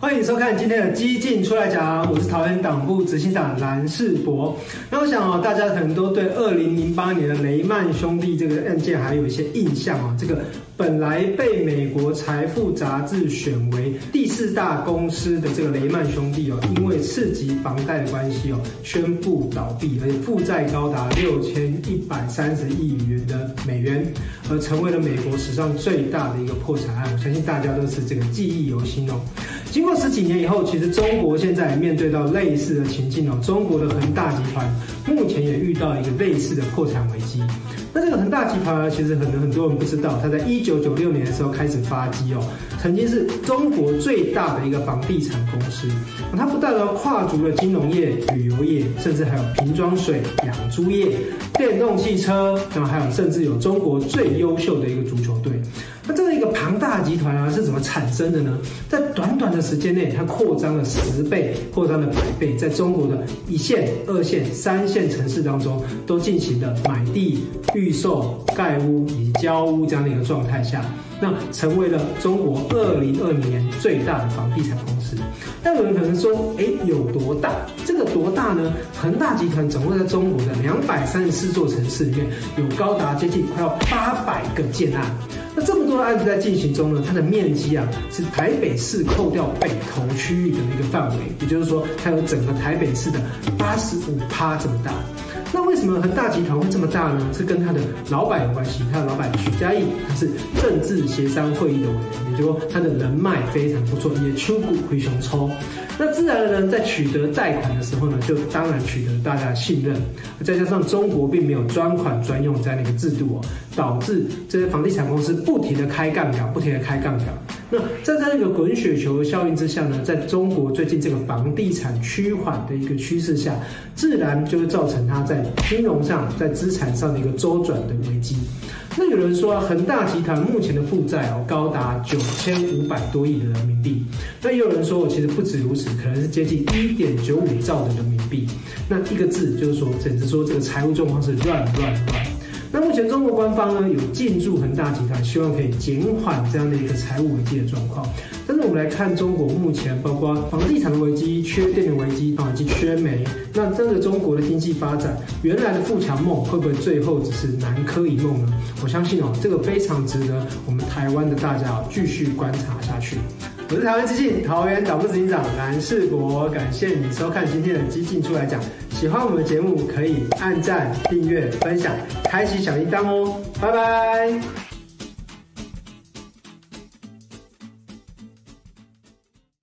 欢迎收看今天的激进出来讲，我是桃园党部执行长蓝世博。那我想哦，大家可能都对二零零八年的雷曼兄弟这个案件还有一些印象哦。这个本来被美国财富杂志选为第四大公司的这个雷曼兄弟哦，因为刺激房贷的关系哦，宣布倒闭，而且负债高达六千一百三十亿元的美元，而成为了美国史上最大的一个破产案。我相信大家都是这个记忆犹新哦。经过十几年以后，其实中国现在面对到类似的情境哦。中国的恒大集团目前也遇到一个类似的破产危机。那这个恒大集团呢，其实可能很多人不知道，它在一九九六年的时候开始发迹哦，曾经是中国最大的一个房地产公司。它不但呢跨足了金融业、旅游业，甚至还有瓶装水、养猪业、电动汽车，然后还有甚至有中国最优秀的一个足球队。恒大集团啊是怎么产生的呢？在短短的时间内，它扩张了十倍，扩张了百倍，在中国的一线、二线、三线城市当中，都进行了买地、预售、盖屋以及交屋这样的一个状态下，那成为了中国二零二零年最大的房地产公司。但有人可能说，哎，有多大？这个多大呢？恒大集团总共在中国的两百三十四座城市里面，有高达接近快要八百个建案。那这么多的案子在进行中呢，它的面积啊是台北市扣掉北投区域的一个范围，也就是说，它有整个台北市的八十五趴这么大。那为什么恒大集团会这么大呢？是跟他的老板有关系。他的老板许家印，他是政治协商会议的委员，也就是说他的人脉非常不错，也出股回熊抽。那然而呢在取得贷款的时候呢，就当然取得大家的信任。再加上中国并没有专款专用这样的一个制度哦，导致这些房地产公司不停的开杠杆，不停的开杠杆。那在在这个滚雪球效应之下呢，在中国最近这个房地产趋缓的一个趋势下，自然就会造成它在金融上、在资产上的一个周转的危机。那有人说啊，恒大集团目前的负债哦高达九千五百多亿的人民币。那也有人说，我其实不止如此，可能是接近一点九五兆的人民币。那一个字就是说，简直说这个财务状况是乱乱乱。那目前中国官方呢有进驻恒大集团，希望可以减缓这样的一个财务危机的状况。但是我们来看中国目前包括房地产的危机、缺电的危机啊，以及缺煤。那这个中国的经济发展，原来的富强梦会不会最后只是南柯一梦呢？我相信哦，这个非常值得我们台湾的大家继续观察下去。我是台湾基进桃园党部执行长蓝世博，感谢你收看今天的基进出来讲。喜欢我们的节目，可以按赞、订阅、分享、开启小铃铛哦。拜拜。